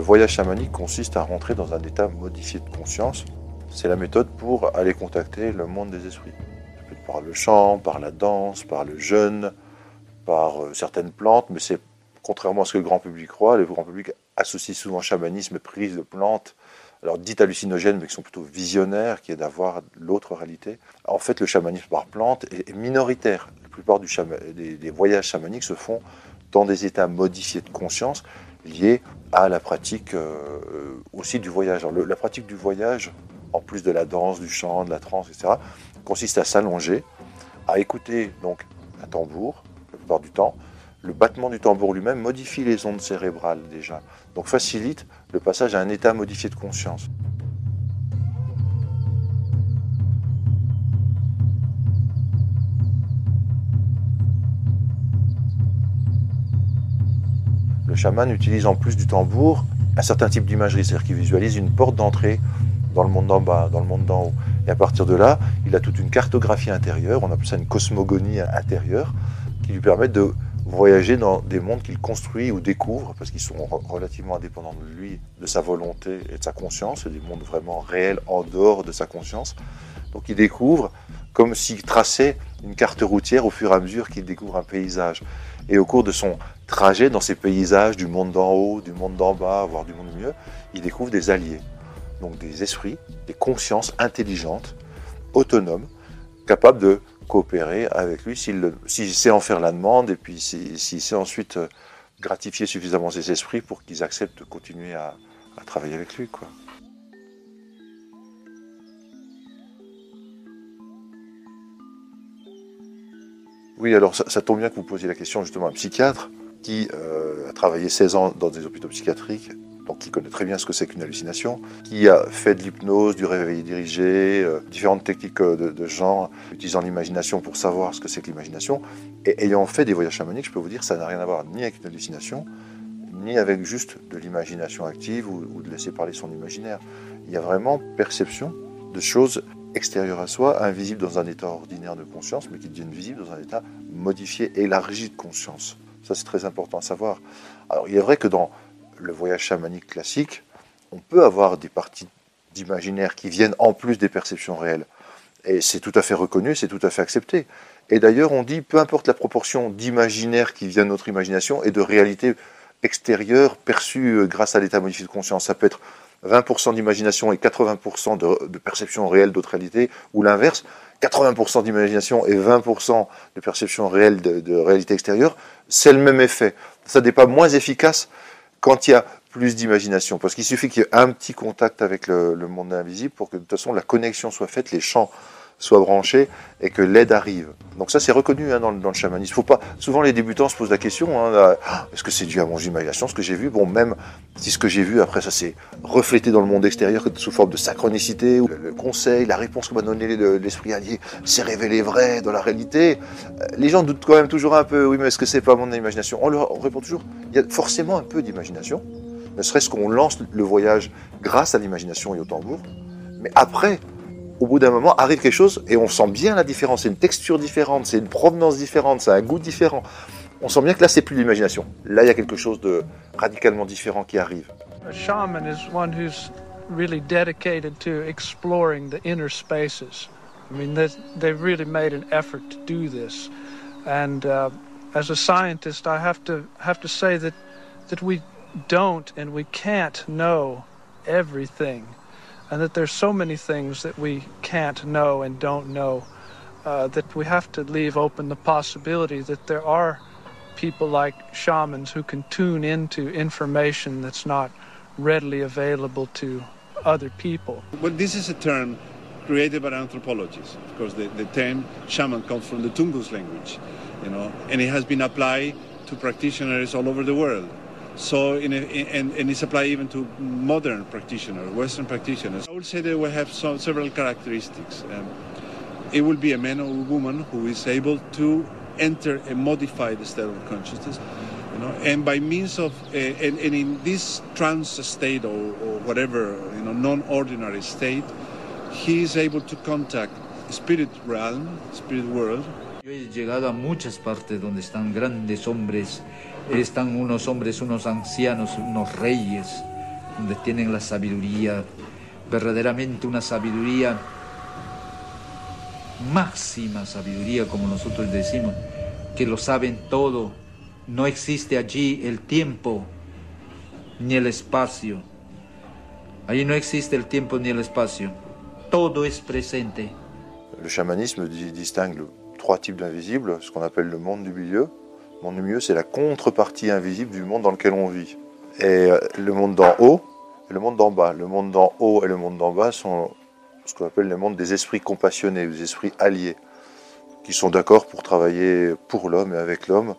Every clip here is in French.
Le voyage chamanique consiste à rentrer dans un état modifié de conscience. C'est la méthode pour aller contacter le monde des esprits. Par le chant, par la danse, par le jeûne, par euh, certaines plantes, mais c'est contrairement à ce que le grand public croit, le grand public associe souvent chamanisme et prise de plantes, alors dites hallucinogènes, mais qui sont plutôt visionnaires, qui est d'avoir l'autre réalité. En fait, le chamanisme par plante est minoritaire. La plupart des, voyages chamaniques se font dans des états modifiés de conscience liés à la pratique euh, aussi du voyage. La pratique du voyage, en plus de la danse, du chant, de la trance, etc., consiste à s'allonger, à écouter donc un tambour, la plupart du temps. Le battement du tambour lui-même modifie les ondes cérébrales déjà, donc facilite le passage à un état modifié de conscience. Chaman utilise en plus du tambour un certain type d'imagerie, c'est-à-dire qu'il visualise une porte d'entrée dans le monde d'en bas, dans le monde d'en haut. Et à partir de là, il a toute une cartographie intérieure, on appelle ça une cosmogonie intérieure, qui lui permet de voyager dans des mondes qu'il construit ou découvre, parce qu'ils sont relativement indépendants de lui, de sa volonté et de sa conscience, des mondes vraiment réels en dehors de sa conscience. Donc il découvre comme s'il traçait une carte routière au fur et à mesure qu'il découvre un paysage. Et au cours de son trajet dans ces paysages du monde d'en haut, du monde d'en bas, voire du monde mieux, il découvre des alliés donc des esprits, des consciences intelligentes, autonomes, capables de coopérer avec lui s'il sait en faire la demande et puis s'il sait ensuite euh, gratifier suffisamment ses esprits pour qu'ils acceptent de continuer à, travailler avec lui. Oui, alors ça, tombe bien que vous posiez la question justement à un psychiatre qui euh, a travaillé 16 ans dans des hôpitaux psychiatriques qui connaît très bien ce que c'est qu'une hallucination, qui a fait de l'hypnose, du réveil dirigé, euh, différentes techniques euh, de, genre, utilisant l'imagination pour savoir ce que c'est que l'imagination. Et ayant fait des voyages chamaniques, je peux vous dire que ça n'a rien à voir ni avec une hallucination, ni avec juste de l'imagination active ou, de laisser parler son imaginaire. Il y a vraiment perception de choses extérieures à soi, invisibles dans un état ordinaire de conscience, mais qui deviennent visibles dans un état modifié, élargi de conscience. Ça, c'est très important à savoir. Alors, il est vrai que dans le voyage chamanique classique, on peut avoir des parties d'imaginaire qui viennent en plus des perceptions réelles. Et c'est tout à fait reconnu, c'est tout à fait accepté. Et d'ailleurs, on dit, peu importe la proportion d'imaginaire qui vient de notre imagination et de réalité extérieure perçue euh, grâce à l'état modifié de conscience, ça peut être 20% d'imagination et 80% de, perception réelle d'autres réalités, ou l'inverse, 80% d'imagination et 20% de perception réelle de, réalité extérieure, c'est le même effet. Ça n'est pas moins efficace quand il y a plus d'imagination. Parce qu'il suffit qu'il y ait un petit contact avec le, monde invisible pour que de toute façon la connexion soit faite, les champs soient branchés et que l'aide arrive. Donc ça c'est reconnu hein, dans, le chamanisme. Faut pas. Souvent les débutants se posent la question hein, est-ce que c'est dû à mon imagination ce que j'ai vu? Bon, même si ce que j'ai vu après ça s'est reflété dans le monde extérieur sous forme de synchronicité, ou le, conseil, la réponse que m'a donné l'esprit allié s'est révélé vrai dans la réalité. Euh, les gens doutent quand même toujours un peu. Oui, mais est-ce que c'est pas mon imagination? On leur répond toujours il y a forcément un peu d'imagination ne serait-ce qu'on lance le voyage grâce à l'imagination et au tambour. Mais après, au bout d'un moment, arrive quelque chose et on sent bien la différence. C'est une texture différente, c'est une provenance différente, c'est un goût différent. On sent bien que là, c'est plus l'imagination. Là, il y a quelque chose de radicalement différent qui arrive. A shaman is one who's really dedicated to exploring the inner spaces. I mean, they've really made an effort to do this. And uh, as a scientist, I have to have to say that that we don't and we can't know everything, and that there's so many things that we can't know and don't know uh, that we have to leave open the possibility that there are people like shamans who can tune into information that's not readily available to other people. Well, this is a term created by anthropologists. Of course, the, the term shaman comes from the Tungus language, you know, and it has been applied to practitioners all over the world. So, in a, and, and it's applied even to modern practitioners, Western practitioners. I would say they will have some, several characteristics. Um, it will be a man or a woman who is able to enter a modified state of consciousness, you know, and by means of, uh, and, and, in this trance state or, or whatever, you know, non-ordinary state, he is able to contact spirit realm, spirit world. Yo he llegado a muchas partes donde están grandes hombres están unos hombres, unos ancianos, unos reyes, donde tienen la sabiduría, verdaderamente una sabiduría máxima sabiduría, como nosotros decimos, que lo saben todo. No existe allí el tiempo ni el espacio. Allí no existe el tiempo ni el espacio. Todo es presente. Le chamanisme distingue trois types d'invisibles, ce qu'on appelle le monde du milieu. Du milieu, c'est la contrepartie invisible du monde dans lequel on vit. Et euh, le monde d'en haut et le monde d'en bas. Le monde d'en haut et le monde d'en bas sont ce qu'on appelle le monde des esprits compassionnés, des esprits alliés, qui sont d'accord pour travailler pour l'homme et avec l'homme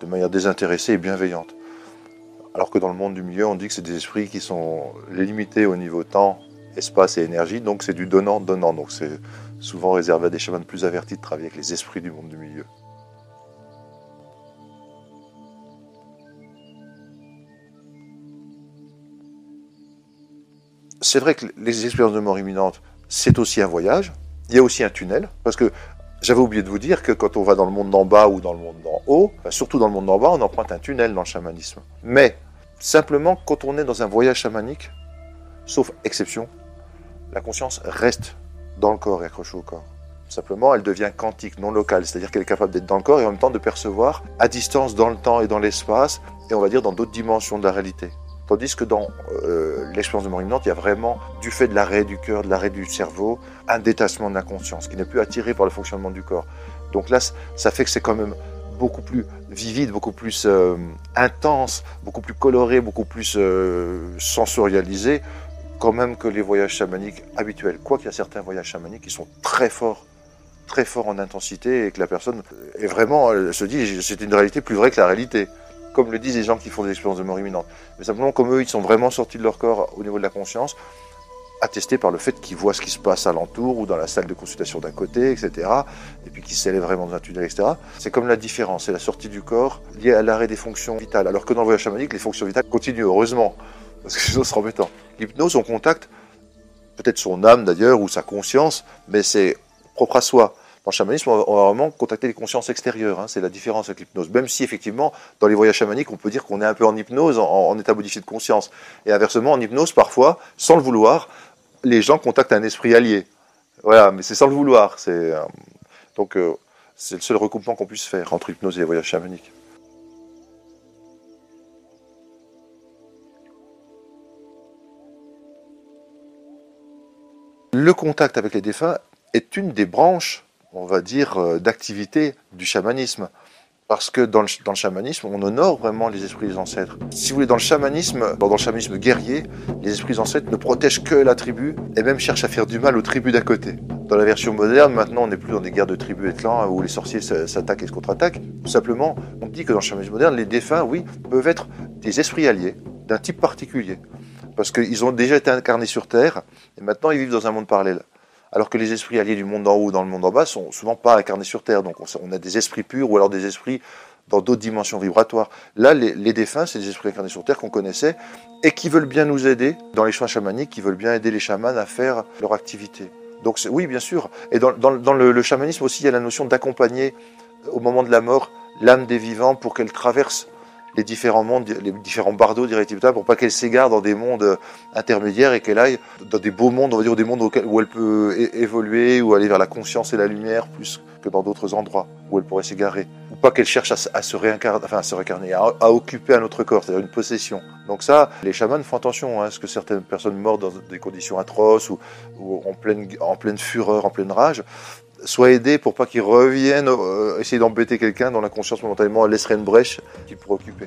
de manière désintéressée et bienveillante. Alors que dans le monde du milieu, on dit que c'est des esprits qui sont limités au niveau temps, espace et énergie, donc c'est du donnant-donnant. Donc c'est souvent réservé à des chamans plus avertis de travailler avec les esprits du monde du milieu. C'est vrai que les expériences de mort imminente c'est aussi un voyage. Il y a aussi un tunnel, parce que j'avais oublié de vous dire que quand on va dans le monde d'en bas ou dans le monde d'en haut, surtout dans le monde d'en bas, on emprunte un tunnel dans le chamanisme. Mais simplement, quand on est dans un voyage chamanique, sauf exception, la conscience reste dans le corps et accrochée au corps. Simplement, elle devient quantique, non locale, c'est-à-dire qu'elle est capable d'être dans le corps et en même temps de percevoir à distance dans le temps et dans l'espace, et on va dire dans d'autres dimensions de la réalité. Tandis que dans euh, l'expérience de mort imminente, il y a vraiment, du fait de l'arrêt du cœur, de l'arrêt du cerveau, un détachement de la conscience qui n'est plus attiré par le fonctionnement du corps. Donc là, ça fait que c'est quand même beaucoup plus vivide, beaucoup plus euh, intense, beaucoup plus coloré, beaucoup plus euh, sensorialisé, quand même que les voyages chamaniques habituels. Quoiqu'il y a certains voyages chamaniques qui sont très forts, très forts en intensité et que la personne est vraiment, elle se dit, c'est une réalité plus vraie que la réalité comme le disent les gens qui font des expériences de mort imminente. Mais simplement, comme eux, ils sont vraiment sortis de leur corps au niveau de la conscience, attesté par le fait qu'ils voient ce qui se passe alentour ou dans la salle de consultation d'un côté, etc. Et puis qu'ils s'élèvent vraiment dans un tunnel, etc. C'est comme la différence, c'est la sortie du corps liée à l'arrêt des fonctions vitales. Alors que dans le voyage chamanique, les fonctions vitales continuent, heureusement, parce que sinon c'est embêtant. L'hypnose, on contacte peut-être son âme d'ailleurs ou sa conscience, mais c'est propre à soi. Dans le chamanisme, on va, vraiment contacter les consciences extérieures. Hein, c'est la différence avec l'hypnose. Même si, effectivement, dans les voyages chamaniques, on peut dire qu'on est un peu en hypnose, en, état modifié de conscience. Et inversement, en hypnose, parfois, sans le vouloir, les gens contactent un esprit allié. Voilà, mais c'est sans le vouloir. C'est, euh, donc, euh, c'est le seul recoupement qu'on puisse faire entre hypnose et les voyages chamaniques. Le contact avec les défunts est une des branches on va dire, euh, d'activité du chamanisme. Parce que dans le, dans le, chamanisme, on honore vraiment les esprits des ancêtres. Si vous voulez, dans le chamanisme, dans le chamanisme guerrier, les esprits des ancêtres ne protègent que la tribu et même cherchent à faire du mal aux tribus d'à côté. Dans la version moderne, maintenant, on n'est plus dans des guerres de tribus et clans où les sorciers s'attaquent et se contre-attaquent. Simplement, on dit que dans le chamanisme moderne, les défunts, oui, peuvent être des esprits alliés d'un type particulier. Parce qu'ils ont déjà été incarnés sur Terre et maintenant ils vivent dans un monde parallèle alors que les esprits alliés du monde en haut ou dans le monde en bas sont souvent pas incarnés sur Terre. Donc on a des esprits purs ou alors des esprits dans d'autres dimensions vibratoires. Là, les, défunts, c'est des esprits incarnés sur Terre qu'on connaissait et qui veulent bien nous aider dans les soins chamaniques, qui veulent bien aider les chamans à faire leur activité. Donc oui, bien sûr. Et dans, le, le, chamanisme aussi, il y a la notion d'accompagner au moment de la mort l'âme des vivants pour qu'elle traverse les différents mondes, les différents bardeaux directement pour pas qu'elle s'égare dans des mondes intermédiaires et qu'elle aille dans des beaux mondes, on va dire des mondes où elle peut évoluer ou aller vers la conscience et la lumière plus que dans d'autres endroits où elle pourrait s'égarer. Ou pas qu'elle cherche à, se réincarner, enfin à se réincarner, à, occuper un autre corps, c'est-à-dire une possession. Donc ça, les chamans font attention hein, à ce que certaines personnes meurent dans des conditions atroces ou, ou en, pleine, en pleine fureur, en pleine rage soit aidé pour pas qu'il revienne euh, essayer d'embêter quelqu'un dont la conscience momentanément laisserait une brèche qu'il pourrait occuper.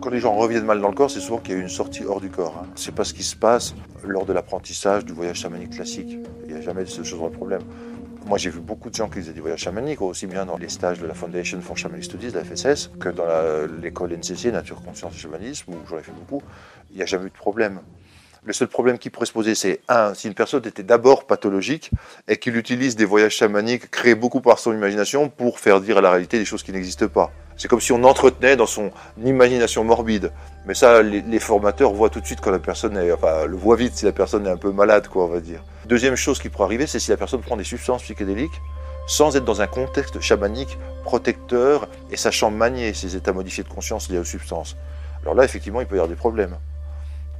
Quand les gens reviennent mal dans le corps, c'est souvent qu'il y a eu une sortie hors du corps. Hein. C'est pas ce qui se passe lors de l'apprentissage du voyage chamanique classique. Il n'y a jamais de ce genre de problème. Moi, j'ai vu beaucoup de gens qui faisaient des voyages chamaniques, aussi bien dans les stages de la Foundation for Shamanic Studies, la FSS, que dans l'école NCC, Nature, Conscience et Chamanisme, où j'en ai fait beaucoup. Il n'y a jamais eu de problème. Le seul problème qui pourrait se poser, c'est un, si une personne était d'abord pathologique et qu'il utilise des voyages chamaniques créés beaucoup par son imagination pour faire dire à la réalité des choses qui n'existent pas. C'est comme si on entretenait dans son imagination morbide. Mais ça, les, formateurs voient tout de suite quand la personne est, enfin, le voient vite si la personne est un peu malade, quoi, on va dire. Deuxième chose qui pourrait arriver, c'est si la personne prend des substances psychédéliques sans être dans un contexte chamanique protecteur et sachant manier ces états modifiés de conscience liés aux substances. Alors là, effectivement, il peut y avoir des problèmes.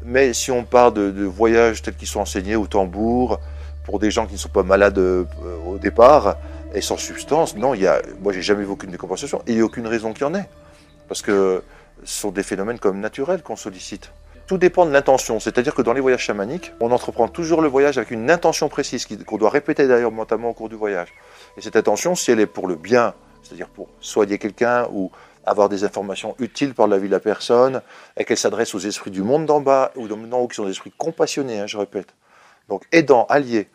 Mais si on parle de, voyages tels qu'ils sont enseignés au tambour, pour des gens qui ne sont pas malades euh, au départ et sans substance, non, il y a, moi j'ai jamais vu aucune décompensation et il n'y a aucune raison qu'il y en ait. Parce que ce sont des phénomènes comme naturels qu'on sollicite. Tout dépend de l'intention, c'est-à-dire que dans les voyages chamaniques, on entreprend toujours le voyage avec une intention précise qu'on doit répéter d'ailleurs mentalement au cours du voyage. Et cette intention, si elle est pour le bien, c'est-à-dire pour soigner quelqu'un ou avoir des informations utiles par la vie de la personne, et qu'elle s'adresse aux esprits du monde d'en bas ou d'en qui sont des esprits compassionnés, hein, je répète. Donc aidants, alliés,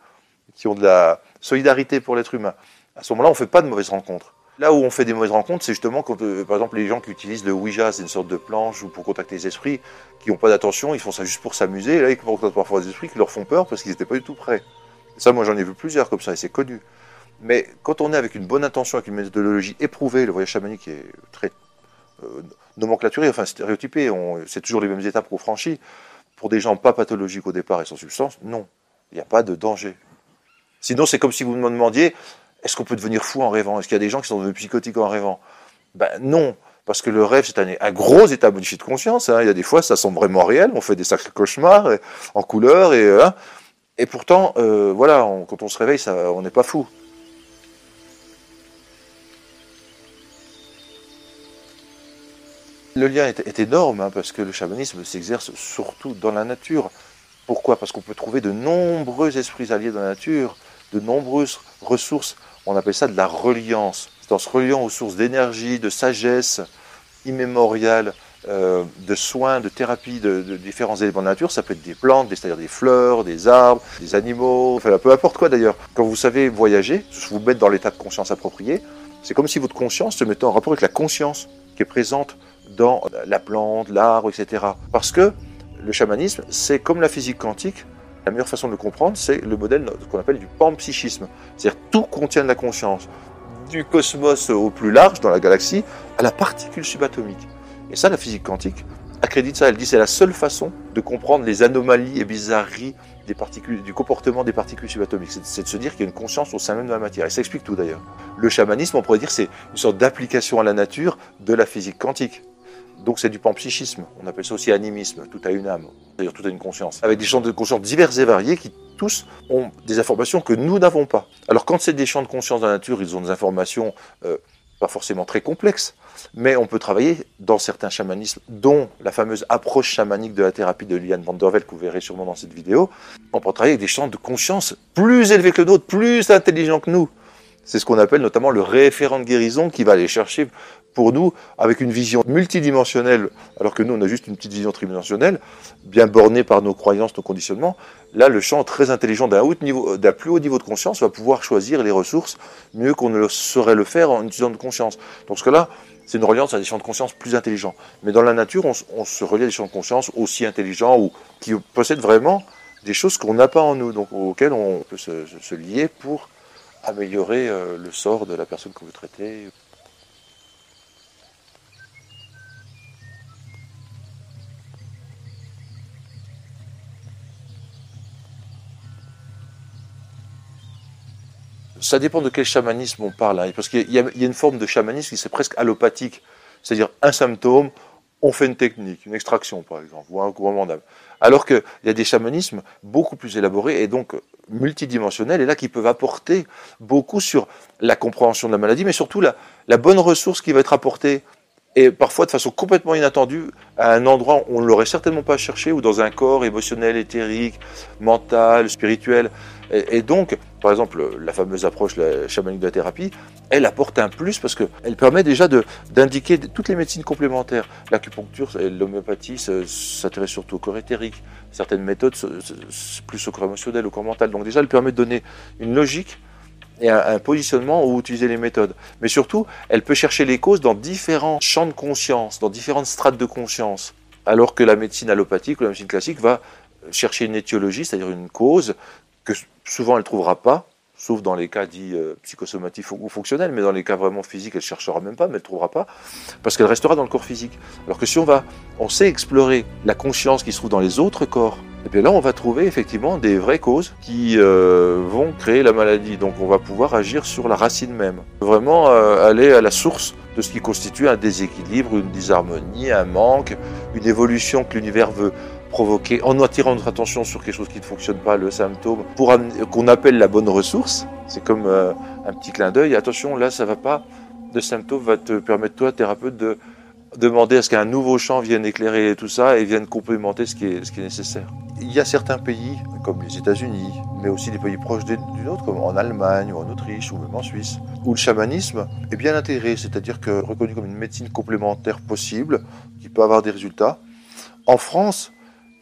qui ont de la solidarité pour l'être humain. À ce moment-là, on ne fait pas de mauvaises rencontres. Là où on fait des mauvaises rencontres, c'est justement quand, euh, par exemple, les gens qui utilisent le Ouija, c'est une sorte de planche ou pour contacter les esprits, qui n'ont pas d'attention, ils font ça juste pour s'amuser. Là, ils contactent parfois des esprits qui leur font peur parce qu'ils n'étaient pas du tout prêts. ça, moi, j'en ai vu plusieurs comme ça, et c'est connu. Mais quand on est avec une bonne intention, avec une méthodologie éprouvée, le voyage chamanique est très euh, nomenclaturé, enfin stéréotypé, c'est toujours les mêmes étapes qu'on franchit. Pour des gens pas pathologiques au départ et sans substance, non, il n'y a pas de danger. Sinon, c'est comme si vous me demandiez, est-ce qu'on peut devenir fou en rêvant? Est-ce qu'il y a des gens qui sont devenus psychotiques en rêvant? Ben non, parce que le rêve, c'est un, gros état de conscience. Hein. Il y a des fois, ça semble vraiment réel, on fait des sacrés cauchemars en couleur, et, hein. pourtant, euh, voilà, quand on se réveille, on n'est pas fou. Le lien est, énorme hein, parce que le chamanisme s'exerce surtout dans la nature. Pourquoi? Parce qu'on peut trouver de nombreux esprits alliés dans la nature, de nombreuses ressources. On appelle ça de la reliance. C'est en se reliant aux sources d'énergie, de sagesse immémoriale, euh, de soins, de thérapie de, différents éléments de nature. Ça peut être des plantes, c'est-à-dire des fleurs, des arbres, des animaux, enfin peu importe quoi d'ailleurs. Quand vous savez voyager, vous mettre dans l'état de conscience approprié, c'est comme si votre conscience se mettait en rapport avec la conscience qui est présente dans la plante, l'arbre, etc. Parce que le chamanisme, c'est comme la physique quantique, la meilleure façon de le comprendre, c'est le modèle qu'on appelle du panpsychisme. C'est-à-dire tout contient de la conscience, du cosmos au plus large, dans la galaxie, à la particule subatomique. Et ça, la physique quantique accrédite ça. Elle dit c'est la seule façon de comprendre les anomalies et bizarreries du comportement des particules subatomiques. C'est de se dire qu'il y a une conscience au sein même de la matière. Et ça explique tout d'ailleurs. Le chamanisme, on pourrait dire, c'est une sorte d'application à la nature de la physique quantique. Donc c'est du panpsychisme, on appelle ça aussi animisme, tout a une âme, c'est-à-dire tout a une conscience, avec des champs de conscience divers et variés qui tous ont des informations que nous n'avons pas. Alors quand c'est des champs de conscience dans la nature, ils ont des informations euh, pas forcément très complexes, mais on peut travailler dans certains chamanismes, dont la fameuse approche chamanique de la thérapie de Liane van der Velde, que vous verrez sûrement dans cette vidéo, on peut travailler avec des champs de conscience plus élevés que le nôtre, plus intelligents que nous. C'est ce qu'on appelle notamment le référent de guérison qui va aller chercher pour nous, avec une vision multidimensionnelle, alors que nous, on a juste une petite vision tridimensionnelle, bien bornée par nos croyances, nos conditionnements, là, le champ très intelligent d'un plus haut niveau de conscience va pouvoir choisir les ressources mieux qu'on ne saurait le faire en utilisant de conscience. Donc, ce que là, c'est une reliance à des champs de conscience plus intelligents. Mais dans la nature, on, se relie à des champs de conscience aussi intelligents ou qui possèdent vraiment des choses qu'on n'a pas en nous, donc auxquelles on peut se, lier pour améliorer euh, le sort de la personne que vous traitez. ça dépend de quel chamanisme on parle. Hein, parce qu'il y, a une forme de chamanisme qui c'est presque allopathique. C'est-à-dire un symptôme, on fait une technique, une extraction par exemple, ou un couronnement d'âme. Alors qu'il y a des chamanismes beaucoup plus élaborés et donc multidimensionnels, et là qui peuvent apporter beaucoup sur la compréhension de la maladie, mais surtout la, la bonne ressource qui va être apportée, et parfois de façon complètement inattendue, à un endroit où on ne l'aurait certainement pas cherché, ou dans un corps émotionnel, éthérique, mental, spirituel. Et, donc, par exemple, la fameuse approche la chamanique de la thérapie, elle apporte un plus parce qu'elle permet déjà d'indiquer toutes les médecines complémentaires. L'acupuncture et l'homéopathie s'intéressent surtout au corps éthérique. Certaines méthodes, plus au corps émotionnel, au corps mental. Donc déjà, elle permet de donner une logique et un, un, positionnement où utiliser les méthodes. Mais surtout, elle peut chercher les causes dans différents champs de conscience, dans différentes strates de conscience. Alors que la médecine allopathique ou la médecine classique va chercher une étiologie, c'est-à-dire une cause, que souvent elle ne trouvera pas, sauf dans les cas dits euh, psychosomatiques ou fonctionnels, mais dans les cas vraiment physiques, elle ne cherchera même pas, mais elle ne trouvera pas, parce qu'elle restera dans le corps physique. Alors que si on va, on sait explorer la conscience qui se trouve dans les autres corps, Et bien là, on va trouver effectivement des vraies causes qui euh, vont créer la maladie. Donc on va pouvoir agir sur la racine même. Vraiment euh, aller à la source de ce qui constitue un déséquilibre, une disharmonie, un manque, une évolution que l'univers veut provoquer en attirant notre attention sur quelque chose qui ne fonctionne pas, le symptôme, pour qu'on appelle la bonne ressource. C'est comme euh, un petit clin d'œil. Attention, là, ça va pas. Le symptôme va te permettre, toi, thérapeute, de demander à ce qu'un nouveau champ vienne éclairer tout ça et vienne complémenter ce qui est, nécessaire. Il y a certains pays, comme les États-Unis, mais aussi des pays proches du nôtre, comme en Allemagne ou en Autriche ou même en Suisse, où le chamanisme est bien intégré, c'est-à-dire que reconnu comme une médecine complémentaire possible, qui peut avoir des résultats. En France,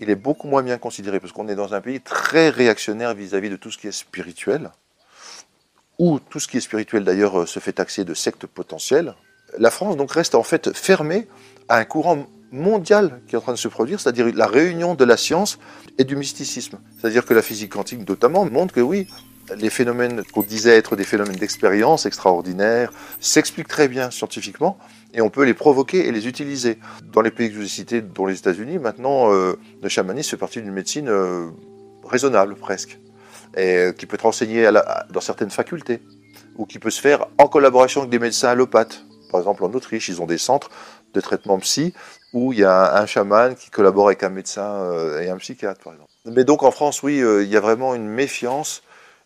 il est beaucoup moins bien considéré, parce qu'on est dans un pays très réactionnaire vis-à-vis de tout ce qui est spirituel, où tout ce qui est spirituel d'ailleurs se fait taxer de secte potentielle. La France donc reste en fait fermée à un courant mondial qui est en train de se produire, c'est-à-dire la réunion de la science et du mysticisme. C'est-à-dire que la physique quantique notamment montre que oui, les phénomènes qu'on disait être des phénomènes d'expérience extraordinaires s'expliquent très bien scientifiquement et on peut les provoquer et les utiliser. Dans les pays que je vous ai cités, dont les États-Unis, maintenant, euh, le chamanisme fait partie d'une médecine euh, raisonnable presque, et euh, qui peut être enseignée dans certaines facultés, ou qui peut se faire en collaboration avec des médecins allopathes. Par exemple, en Autriche, ils ont des centres de traitement psy où il y a un, chaman qui collabore avec un médecin et un psychiatre, par exemple. Mais donc en France, oui, il y a vraiment une méfiance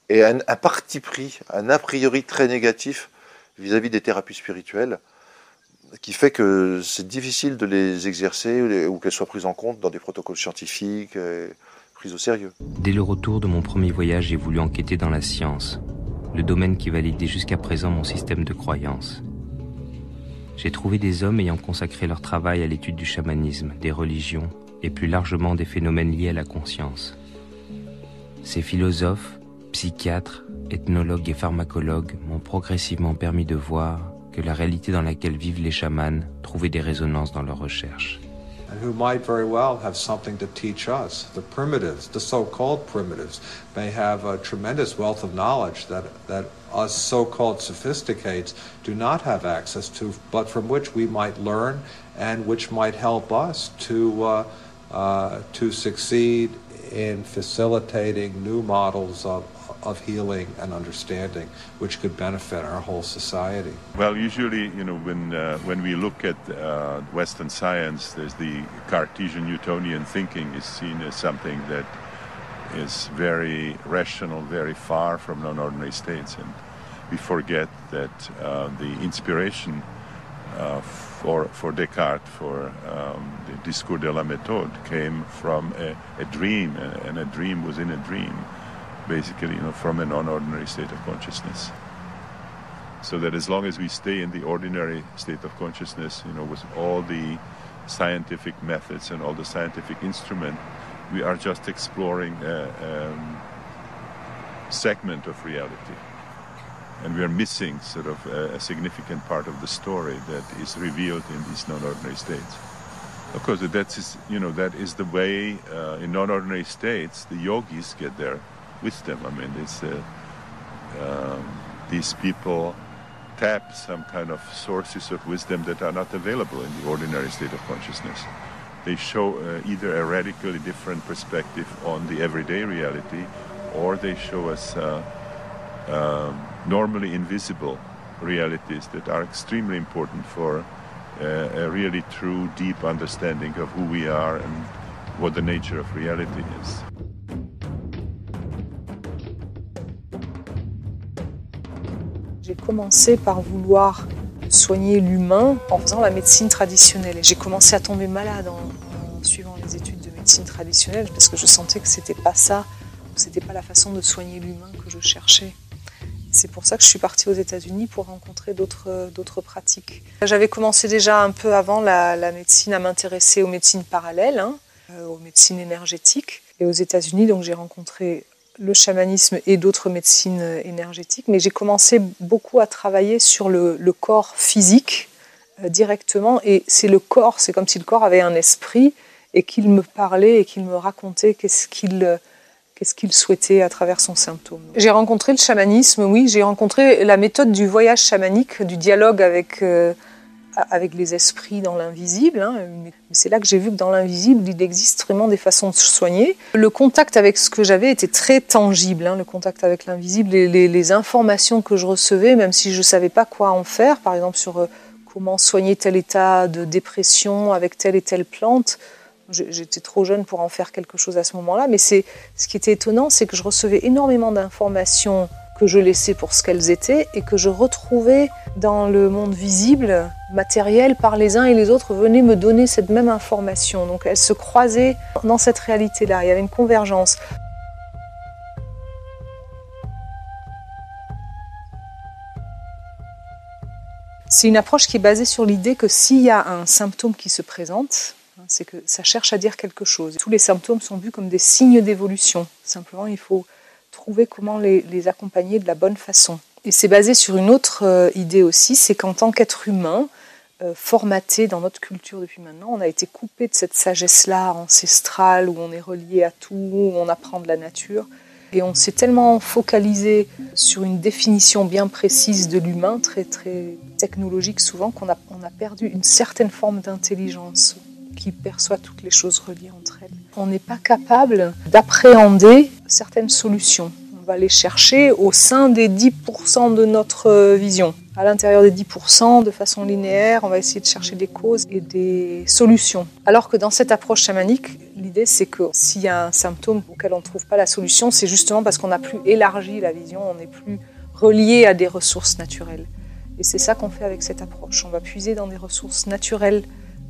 et un, parti pris, un a priori très négatif vis-à-vis des thérapies spirituelles, qui fait que c'est difficile de les exercer ou qu'elles soient prises en compte dans des protocoles scientifiques, et prises au sérieux. Dès le retour de mon premier voyage, j'ai voulu enquêter dans la science, le domaine qui validait jusqu'à présent mon système de croyance. J'ai trouvé des hommes ayant consacré leur travail à l'étude du chamanisme, des religions et plus largement des phénomènes liés à la conscience. Ces philosophes, psychiatres, ethnologues et pharmacologues m'ont progressivement permis de voir que la réalité dans laquelle vivent les chamans trouvait des résonances dans leurs recherches. and who might very well have something to teach us. The primitives, the so-called primitives, may have a tremendous wealth of knowledge that, that us so-called sophisticates do not have access to, but from which we might learn and which might help us to, uh, uh, to succeed in facilitating new models of, of healing and understanding, which could benefit our whole society. Well, usually, you know, when uh, when we look at uh, Western science, there's the Cartesian Newtonian thinking is seen as something that is very rational, very far from non-ordinary states, and we forget that uh, the inspiration uh, for for Descartes for um, the Discours de la Méthode came from a, a dream, and a dream was in a dream basically, you know, from a non-ordinary state of consciousness. So that as long as we stay in the ordinary state of consciousness, you know, with all the scientific methods and all the scientific instrument, we are just exploring a, a segment of reality. And we are missing sort of a, a significant part of the story that is revealed in these non-ordinary states. Of course, that is, you know, that is the way uh, in non-ordinary states the yogis get there wisdom. I mean, it's, uh, um, these people tap some kind of sources of wisdom that are not available in the ordinary state of consciousness. They show uh, either a radically different perspective on the everyday reality, or they show us uh, um, normally invisible realities that are extremely important for uh, a really true, deep understanding of who we are and what the nature of reality is. Commencé par vouloir soigner l'humain en faisant la médecine traditionnelle. J'ai commencé à tomber malade en, suivant les études de médecine traditionnelle parce que je sentais que c'était pas ça, c'était pas la façon de soigner l'humain que je cherchais. C'est pour ça que je suis partie aux États-Unis pour rencontrer d'autres pratiques. J'avais commencé déjà un peu avant la, médecine à m'intéresser aux médecines parallèles, hein, euh, aux médecines énergétiques. Et aux États-Unis, j'ai rencontré le chamanisme et d'autres médecines énergétiques, mais j'ai commencé beaucoup à travailler sur le, corps physique euh, directement, et c'est le corps, c'est comme si le corps avait un esprit et qu'il me parlait et qu'il me racontait qu'est-ce qu'il qu'est-ce qu'il souhaitait à travers son symptôme. J'ai rencontré le chamanisme, oui, j'ai rencontré la méthode du voyage chamanique, du dialogue avec, euh, avec les esprits dans l'invisible. Hein. C'est là que j'ai vu que dans l'invisible, il existe vraiment des façons de se soigner. Le contact avec ce que j'avais était très tangible, hein, le contact avec l'invisible, les, les, informations que je recevais, même si je ne savais pas quoi en faire, par exemple sur euh, comment soigner tel état de dépression avec telle et telle plante. J'étais trop jeune pour en faire quelque chose à ce moment-là, mais c'est ce qui était étonnant, c'est que je recevais énormément d'informations que je laissais pour ce qu'elles étaient et que je retrouvais dans le monde visible, matériel, par les uns et les autres venaient me donner cette même information. Donc elles se croisaient dans cette réalité-là, il y avait une convergence. C'est une approche qui est basée sur l'idée que s'il y a un symptôme qui se présente, c'est que ça cherche à dire quelque chose. Tous les symptômes sont vus comme des signes d'évolution. Simplement, il faut trouver comment les, accompagner de la bonne façon. Et c'est basé sur une autre euh, idée aussi, c'est qu'en tant qu'être humain, euh, formaté dans notre culture depuis maintenant, on a été coupé de cette sagesse-là ancestrale où on est relié à tout, où on apprend de la nature. Et on s'est tellement focalisé sur une définition bien précise de l'humain, très très technologique souvent, qu'on a, perdu une certaine forme d'intelligence qui perçoit toutes les choses reliées entre elles. On n'est pas capable d'appréhender certaines solutions. On va les chercher au sein des 10% de notre vision. À l'intérieur des 10%, de façon linéaire, on va essayer de chercher des causes et des solutions. Alors que dans cette approche chamanique, l'idée c'est que s'il y a un symptôme auquel on ne trouve pas la solution, c'est justement parce qu'on n'a plus élargi la vision, on n'est plus relié à des ressources naturelles. Et c'est ça qu'on fait avec cette approche. On va puiser dans des ressources naturelles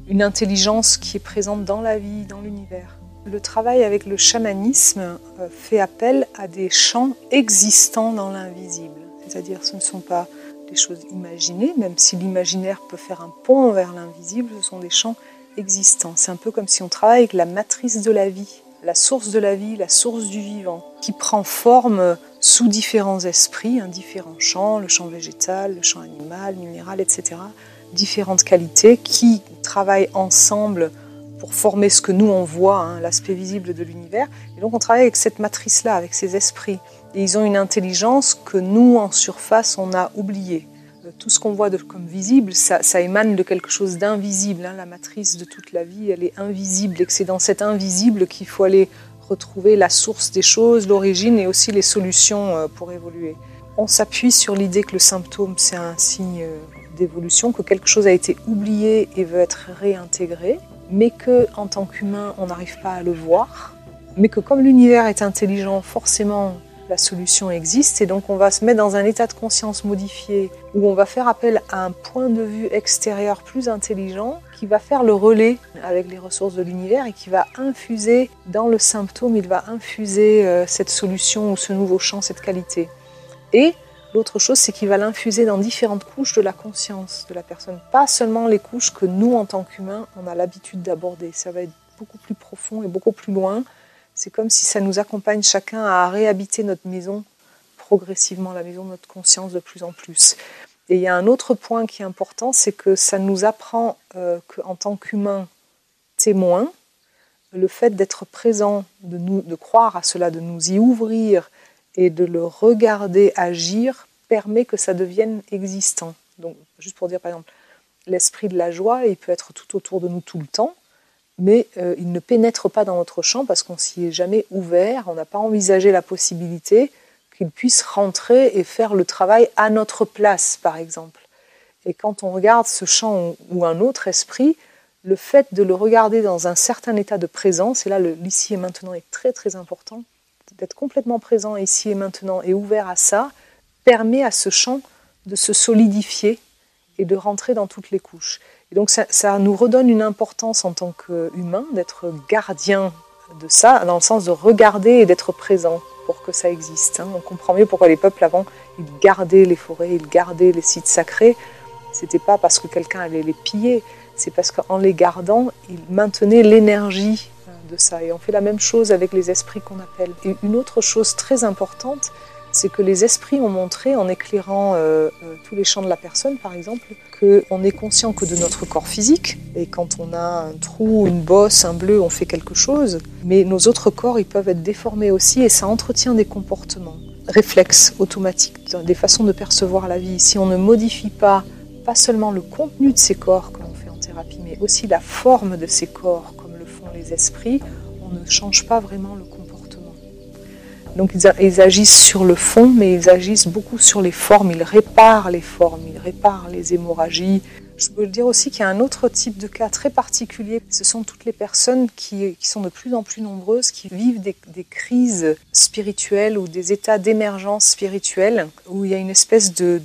une intelligence qui est présente dans la vie, dans l'univers. Le travail avec le chamanisme euh, fait appel à des champs existants dans l'invisible. C'est-à-dire ce ne sont pas des choses imaginées, même si l'imaginaire peut faire un pont vers l'invisible, ce sont des champs existants. C'est un peu comme si on travaille avec la matrice de la vie, la source de la vie, la source du vivant, qui prend forme sous différents esprits, hein, différents champs, le champ végétal, le champ animal, minéral, etc différentes qualités qui travaillent ensemble pour former ce que nous on voit, hein, l'aspect visible de l'univers. Et donc on travaille avec cette matrice-là, avec ces esprits. Et ils ont une intelligence que nous, en surface, on a oubliée. Euh, tout ce qu'on voit de, comme visible, ça, émane de quelque chose d'invisible. Hein. La matrice de toute la vie, elle est invisible. Et que c'est dans cet invisible qu'il faut aller retrouver la source des choses, l'origine et aussi les solutions euh, pour évoluer. On s'appuie sur l'idée que le symptôme, c'est un signe euh, d'évolution, que quelque chose a été oublié et veut être réintégré, mais que en tant qu'humain, on n'arrive pas à le voir, mais que comme l'univers est intelligent, forcément la solution existe et donc on va se mettre dans un état de conscience modifié où on va faire appel à un point de vue extérieur plus intelligent qui va faire le relais avec les ressources de l'univers et qui va infuser dans le symptôme, il va infuser euh, cette solution ou ce nouveau champ, cette qualité. Et L'autre chose, c'est qu'il va l'infuser dans différentes couches de la conscience de la personne. Pas seulement les couches que nous, en tant qu'humains, on a l'habitude d'aborder. Ça va être beaucoup plus profond et beaucoup plus loin. C'est comme si ça nous accompagne chacun à réhabiter notre maison progressivement, la maison de notre conscience de plus en plus. Et il y a un autre point qui est important, c'est que ça nous apprend euh, qu'en tant qu'humains témoins, le fait d'être présent, de croire à cela, de nous y ouvrir et de le regarder agir permet que ça devienne existant. Donc, juste pour dire par exemple, l'esprit de la joie, il peut être tout autour de nous tout le temps, mais euh, il ne pénètre pas dans notre champ parce qu'on s'y est jamais ouvert, on n'a pas envisagé la possibilité qu'il puisse rentrer et faire le travail à notre place, par exemple. Et quand on regarde ce champ ou un autre esprit, le fait de le regarder dans un certain état de présence, et là l'ici et maintenant est très très important, d'être complètement présent ici et maintenant et ouvert à ça, permet à ce champ de se solidifier et de rentrer dans toutes les couches. Et donc ça, nous redonne une importance en tant qu'humain d'être gardien de ça, dans le sens de regarder et d'être présent pour que ça existe. Hein. On comprend mieux pourquoi les peuples avant, ils gardaient les forêts, ils gardaient les sites sacrés. C'était pas parce que quelqu'un allait les piller, c'est parce qu'en les gardant, ils maintenaient l'énergie de ça. Et on fait la même chose avec les esprits qu'on appelle. Et une autre chose très importante, c'est que les esprits ont montré, en éclairant euh, euh, tous les champs de la personne, par exemple, qu'on est conscient que de notre corps physique, et quand on a un trou, une bosse, un bleu, on fait quelque chose, mais nos autres corps, ils peuvent être déformés aussi, et ça entretient des comportements, réflexes automatiques, des façons de percevoir la vie. Si on ne modifie pas pas seulement le contenu de ces corps que l'on fait en thérapie, mais aussi la forme de ces corps, comme le font les esprits, on ne change pas vraiment le comportement. Donc ils agissent sur le fond, mais ils agissent beaucoup sur les formes, ils réparent les formes, ils réparent les hémorragies, je veux dire aussi qu'il y a un autre type de cas très particulier. Ce sont toutes les personnes qui, sont de plus en plus nombreuses, qui vivent des, crises spirituelles ou des états d'émergence spirituelle, où il y a une espèce de,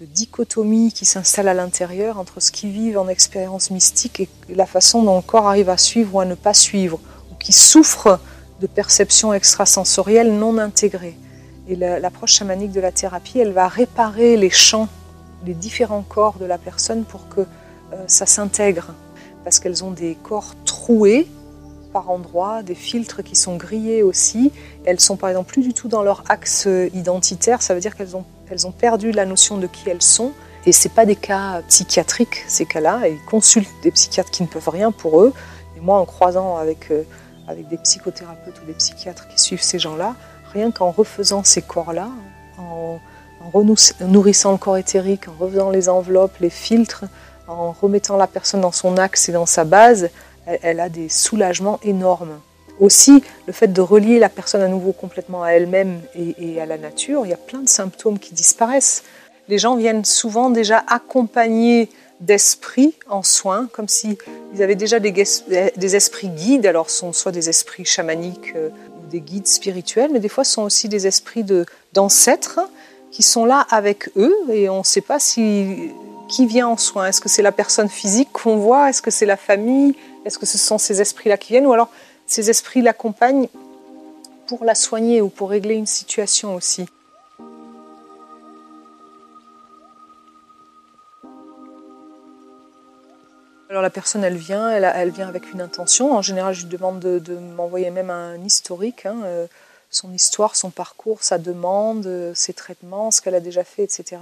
dichotomie qui s'installe à l'intérieur entre ce qu'ils vivent en expérience mystique et la façon dont le corps arrive à suivre ou à ne pas suivre, ou qui souffrent de perceptions extrasensorielles non intégrées. Et l'approche chamanique de la thérapie, elle va réparer les champs les différents corps de la personne pour que euh, ça s'intègre. Parce qu'elles ont des corps troués par endroits, des filtres qui sont grillés aussi. Elles sont par exemple plus du tout dans leur axe identitaire, ça veut dire qu'elles ont, elles ont perdu la notion de qui elles sont. Et ce pas des cas psychiatriques, ces cas-là. Ils consultent des psychiatres qui ne peuvent rien pour eux. Et moi, en croisant avec, euh, avec des psychothérapeutes ou des psychiatres qui suivent ces gens-là, rien qu'en refaisant ces corps-là, en, nourrissant le corps éthérique, en refaisant les enveloppes, les filtres, en remettant la personne dans son axe et dans sa base, elle, a des soulagements énormes. Aussi, le fait de relier la personne à nouveau complètement à elle-même et, à la nature, il y a plein de symptômes qui disparaissent. Les gens viennent souvent déjà accompagnés d'esprits en soins, comme s'ils avaient déjà des, des, esprits guides, alors ce sont soit des esprits chamaniques euh, ou des guides spirituels, mais des fois ce sont aussi des esprits d'ancêtres qui sont là avec eux et on ne sait pas si qui vient en soin. Est-ce que c'est la personne physique qu'on voit? Est-ce que c'est la famille? Est-ce que ce sont ces esprits-là qui viennent? Ou alors ces esprits l'accompagnent pour la soigner ou pour régler une situation aussi Alors la personne, elle vient, elle, vient avec une intention. En général, je lui demande de, m'envoyer même un historique. Hein, euh, son histoire, son parcours, sa demande, ses traitements, ce qu'elle a déjà fait, etc.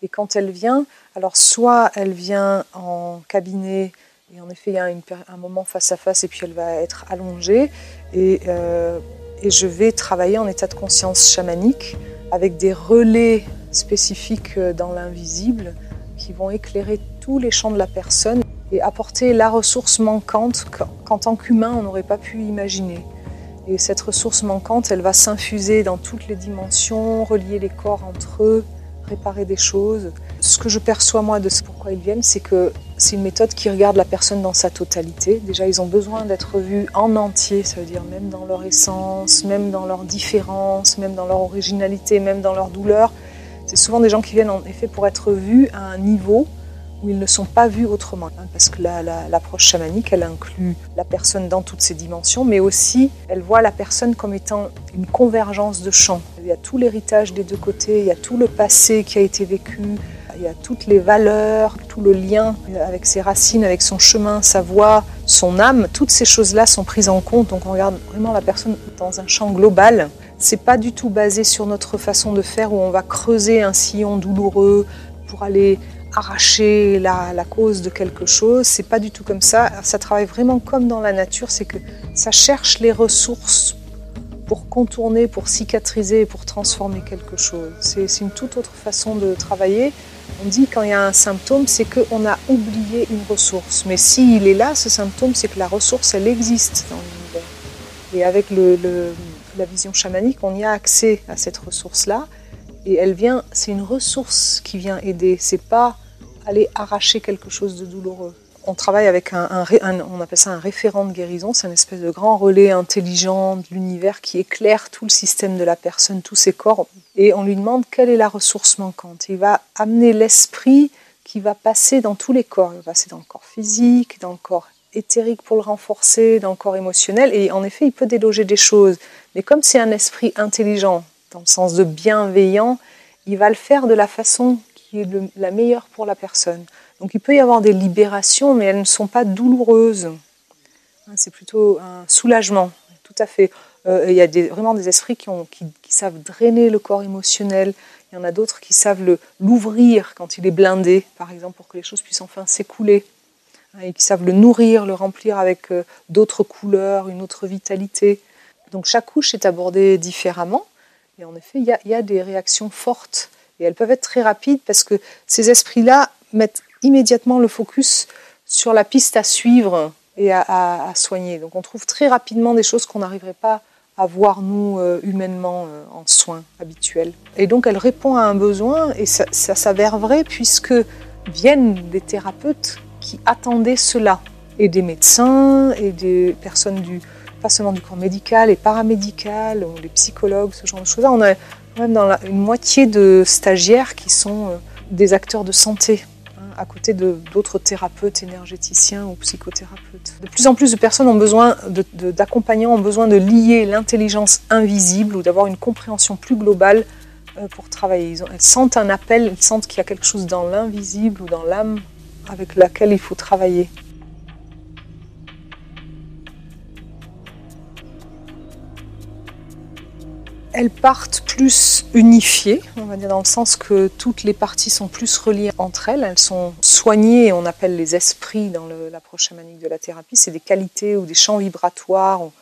Et quand elle vient, alors soit elle vient en cabinet, et en effet il y a un moment face à face, et puis elle va être allongée, euh, et je vais travailler en état de conscience chamanique avec des relais spécifiques dans l'invisible qui vont éclairer tous les champs de la personne et apporter la ressource manquante qu'en tant qu'humain on n'aurait pas pu imaginer. Et cette ressource manquante, elle va s'infuser dans toutes les dimensions, relier les corps entre eux, réparer des choses. Ce que je perçois moi de ce pourquoi ils viennent, c'est que c'est une méthode qui regarde la personne dans sa totalité. Déjà, ils ont besoin d'être vus en entier, ça veut dire même dans leur essence, même dans leur différence, même dans leur originalité, même dans leur douleur. C'est souvent des gens qui viennent en effet pour être vus à un niveau où ils ne sont pas vus autrement. Hein, parce que l'approche chamanique, elle inclut la personne dans toutes ses dimensions, mais aussi elle voit la personne comme étant une convergence de champs. Il y a tout l'héritage des deux côtés, il y a tout le passé qui a été vécu, il y a toutes les valeurs, tout le lien avec ses racines, avec son chemin, sa voix, son âme. Toutes ces choses-là sont prises en compte. Donc on regarde vraiment la personne dans un champ global. C'est pas du tout basé sur notre façon de faire où on va creuser un sillon douloureux pour aller arracher la, cause de quelque chose. C'est pas du tout comme ça. Ça travaille vraiment comme dans la nature, c'est que ça cherche les ressources pour contourner, pour cicatriser, pour transformer quelque chose. C'est une toute autre façon de travailler. On dit quand il y a un symptôme, c'est qu'on a oublié une ressource. Mais s'il est là, ce symptôme, c'est que la ressource, elle existe dans l'univers. Et avec la vision chamanique, on y a accès à cette ressource-là. Et elle vient, c'est une ressource qui vient aider. C'est pas aller arracher quelque chose de douloureux. On travaille avec un, on appelle ça un référent de guérison, c'est une espèce de grand relais intelligent de l'univers qui éclaire tout le système de la personne, tous ses corps, et on lui demande quelle est la ressource manquante. Il va amener l'esprit qui va passer dans tous les corps. Il va passer dans le corps physique, dans le corps éthérique pour le renforcer, dans le corps émotionnel, et en effet, il peut déloger des choses. Mais comme c'est un esprit intelligent, dans le sens de bienveillant, il va le faire de la façon qui est la meilleure pour la personne. Donc il peut y avoir des libérations, mais elles ne sont pas douloureuses. Hein, c'est plutôt un soulagement, tout à fait. Euh, il y a des, vraiment des esprits qui, savent drainer le corps émotionnel. Il y en a d'autres qui savent l'ouvrir quand il est blindé, par exemple, pour que les choses puissent enfin s'écouler. Hein, et qui savent le nourrir, le remplir avec euh, d'autres couleurs, une autre vitalité. Donc chaque couche est abordée différemment. Et en effet, il y a des réactions fortes Et elles peuvent être très rapides parce que ces esprits-là mettent immédiatement le focus sur la piste à suivre et à, soigner. Donc on trouve très rapidement des choses qu'on n'arriverait pas à voir nous euh, humainement euh, en soins habituels. Et donc elle répond à un besoin et ça, ça s'avère vrai puisque viennent des thérapeutes qui attendaient cela et des médecins et des personnes du pas seulement du corps médical et paramédical, ou les psychologues, ce genre de choses-là. On a même dans la, une moitié de stagiaires qui sont euh, des acteurs de santé à côté d'autres thérapeutes, énergéticiens ou psychothérapeutes. De plus en plus de personnes ont besoin d'accompagnants, ont besoin de lier l'intelligence invisible ou d'avoir une compréhension plus globale euh, pour travailler. elles sentent un appel, elles sentent qu'il y a quelque chose dans l'invisible ou dans l'âme avec laquelle il faut travailler. Elles partent plus unifiées, on va dire dans le sens que toutes les parties sont plus reliées entre elles, elles sont soignées, on appelle les esprits dans l'approche chamanique de la thérapie, c'est des qualités ou des champs vibratoires, ou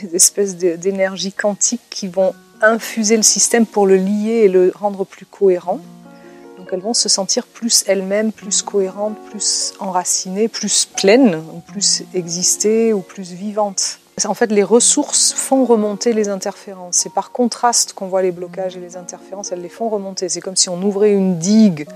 des espèces d'énergie quantique qui vont infuser le système pour le lier et le rendre plus cohérent. Donc elles vont se sentir plus elles-mêmes, plus cohérentes, plus enracinées, plus pleines, plus exister ou plus vivantes. En fait, les ressources font remonter les interférences. C'est par contraste qu'on voit les blocages et les interférences, elles les font remonter. C'est comme si on ouvrait une digue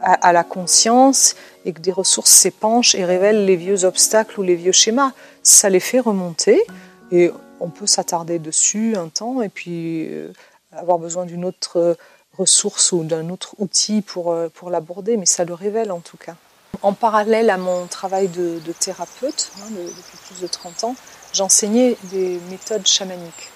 à, la conscience et que des ressources s'épanchent et révèlent les vieux obstacles ou les vieux schémas. Ça les fait remonter et on peut s'attarder dessus un temps et puis euh, avoir besoin d'une autre ressource ou d'un autre outil pour, euh, pour l'aborder, mais ça le révèle en tout cas. En parallèle à mon travail de, thérapeute, hein, depuis plus de 30 ans, j'enseignais des méthodes chamaniques,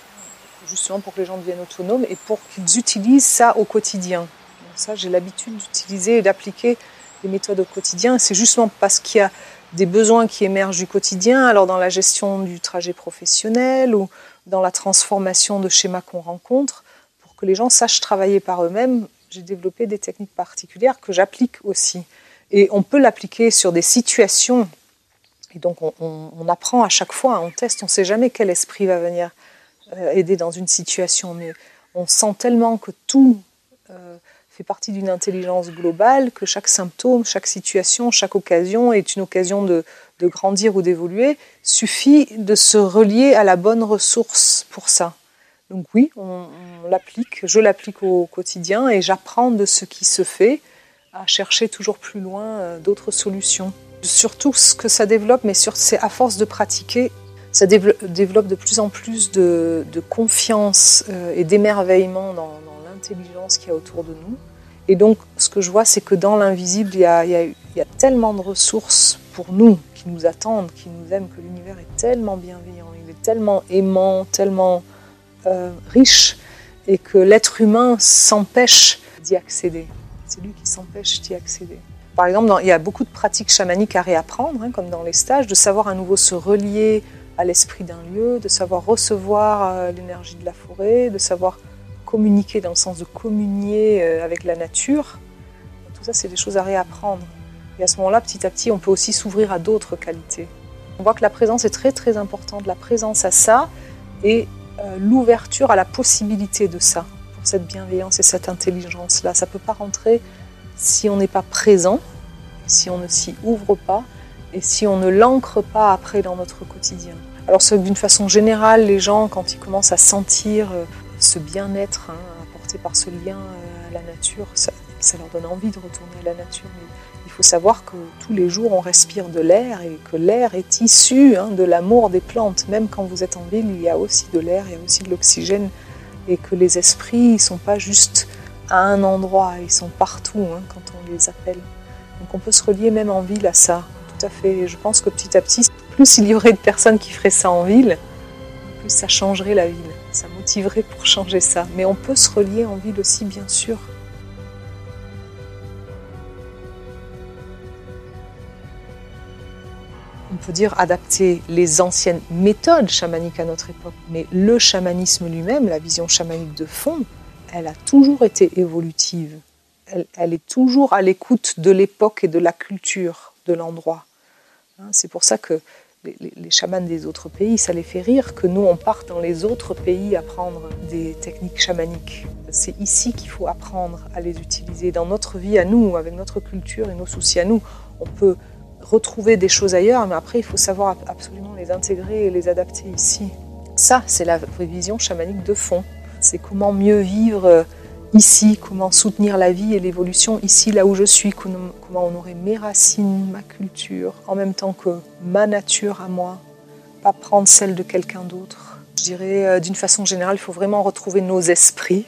justement pour que les gens deviennent autonomes et pour qu'ils utilisent ça au quotidien. Ça, j'ai l'habitude d'utiliser et d'appliquer des méthodes au quotidien. C'est justement parce qu'il y a des besoins qui émergent du quotidien, alors dans la gestion du trajet professionnel ou dans la transformation de schémas qu'on rencontre, pour que les gens sachent travailler par eux-mêmes, j'ai développé des techniques particulières que j'applique aussi. Et on peut l'appliquer sur des situations et donc on, apprend à chaque fois, on teste, on ne sait jamais quel esprit va venir euh, aider dans une situation, mais on sent tellement que tout euh, fait partie d'une intelligence globale, que chaque symptôme, chaque situation, chaque occasion est une occasion de, grandir ou d'évoluer, suffit de se relier à la bonne ressource pour ça. Donc oui, on, l'applique, je l'applique au quotidien et j'apprends de ce qui se fait à chercher toujours plus loin euh, d'autres solutions. Surtout ce que ça développe, mais c'est à force de pratiquer, ça développe de plus en plus de, confiance euh, et d'émerveillement dans, l'intelligence qu'il y a autour de nous. Et donc, ce que je vois, c'est que dans l'invisible, il, y a tellement de ressources pour nous qui nous attendent, qui nous aiment, que l'univers est tellement bienveillant, il est tellement aimant, tellement euh, riche, et que l'être humain s'empêche d'y accéder. C'est lui qui s'empêche d'y accéder. Par exemple, il y a beaucoup de pratiques chamaniques à réapprendre, hein, comme dans les stages, de savoir à nouveau se relier à l'esprit d'un lieu, de savoir recevoir euh, l'énergie de la forêt, de savoir communiquer dans le sens de communier euh, avec la nature. Tout ça, c'est des choses à réapprendre. Et à ce moment-là, petit à petit, on peut aussi s'ouvrir à d'autres qualités. On voit que la présence est très très importante, la présence à ça et euh, l'ouverture à la possibilité de ça, pour cette bienveillance et cette intelligence-là. Ça ne peut pas rentrer si on n'est pas présent, si on ne s'y ouvre pas et si on ne l'ancre pas après dans notre quotidien. Alors d'une façon générale, les gens, quand ils commencent à sentir euh, ce bien-être hein, apporté par ce lien euh, à la nature, ça, leur donne envie de retourner à la nature. il faut savoir que tous les jours, on respire de l'air et que l'air est issu hein, de l'amour des plantes. Même quand vous êtes en ville, il y a aussi de l'air, il y a aussi de l'oxygène et que les esprits ne sont pas juste à un endroit, ils sont partout hein, quand on les appelle. Donc on peut se relier même en ville à ça, tout à fait. Je pense que petit à petit, plus il y aurait de personnes qui feraient ça en ville, plus ça changerait la ville, ça motiverait pour changer ça. Mais on peut se relier en ville aussi, bien sûr. on peut dire adapter les anciennes méthodes chamaniques à notre époque, mais le chamanisme lui-même, la vision chamanique de fond, elle a toujours été évolutive. Elle, est toujours à l'écoute de l'époque et de la culture de l'endroit. Hein, c'est pour ça que les, chamans des autres pays, ça les fait rire que nous, on parte dans les autres pays apprendre des techniques chamaniques. C'est ici qu'il faut apprendre à les utiliser. Dans notre vie à nous, avec notre culture et nos soucis à nous, on peut retrouver des choses ailleurs, mais après, il faut savoir absolument les intégrer et les adapter ici. Ça, c'est la vision chamanique de fond. C'est comment mieux vivre euh, ici, comment soutenir la vie et l'évolution ici, là où je suis, comment honorer mes racines, ma culture, en même temps que ma nature à moi, pas prendre celle de quelqu'un d'autre. Je dirais, euh, d'une façon générale, il faut vraiment retrouver nos esprits,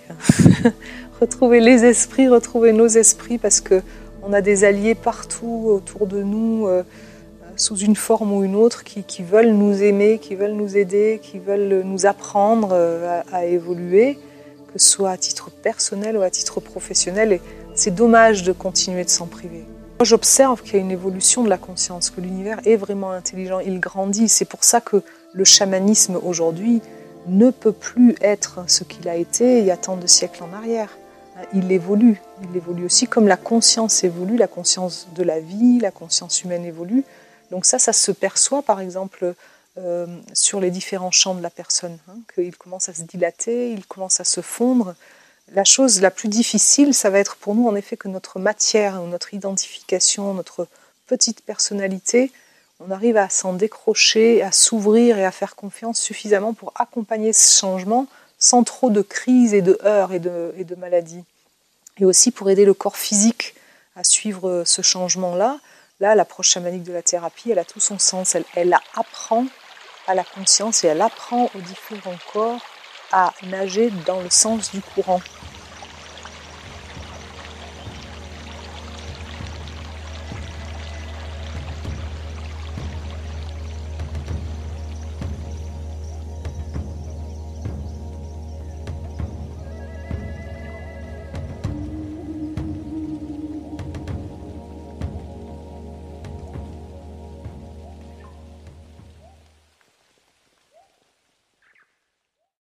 retrouver les esprits, retrouver nos esprits, parce que on a des alliés partout autour de nous, euh, sous une forme ou une autre, qui, veulent nous aimer, qui veulent nous aider, qui veulent nous apprendre euh, à, évoluer, que ce soit à titre personnel ou à titre professionnel. Et c'est dommage de continuer de s'en priver. Moi, j'observe qu'il y a une évolution de la conscience, que l'univers est vraiment intelligent, il grandit. C'est pour ça que le chamanisme aujourd'hui ne peut plus être ce qu'il a été il y a tant de siècles en arrière il évolue. Il évolue aussi comme la conscience évolue, la conscience de la vie, la conscience humaine évolue. Donc ça, ça se perçoit par exemple euh, sur les différents champs de la personne, hein, qu'il commence à se dilater, il commence à se fondre. La chose la plus difficile, ça va être pour nous en effet que notre matière, notre identification, notre petite personnalité, on arrive à s'en décrocher, à s'ouvrir et à faire confiance suffisamment pour accompagner ce changement sans trop de crises et de heurts et de, et de maladies. Et aussi pour aider le corps physique à suivre ce changement-là. Là, l'approche chamanique de la thérapie, elle a tout son sens. Elle, elle apprend à la conscience et elle apprend aux différents corps à nager dans le sens du courant.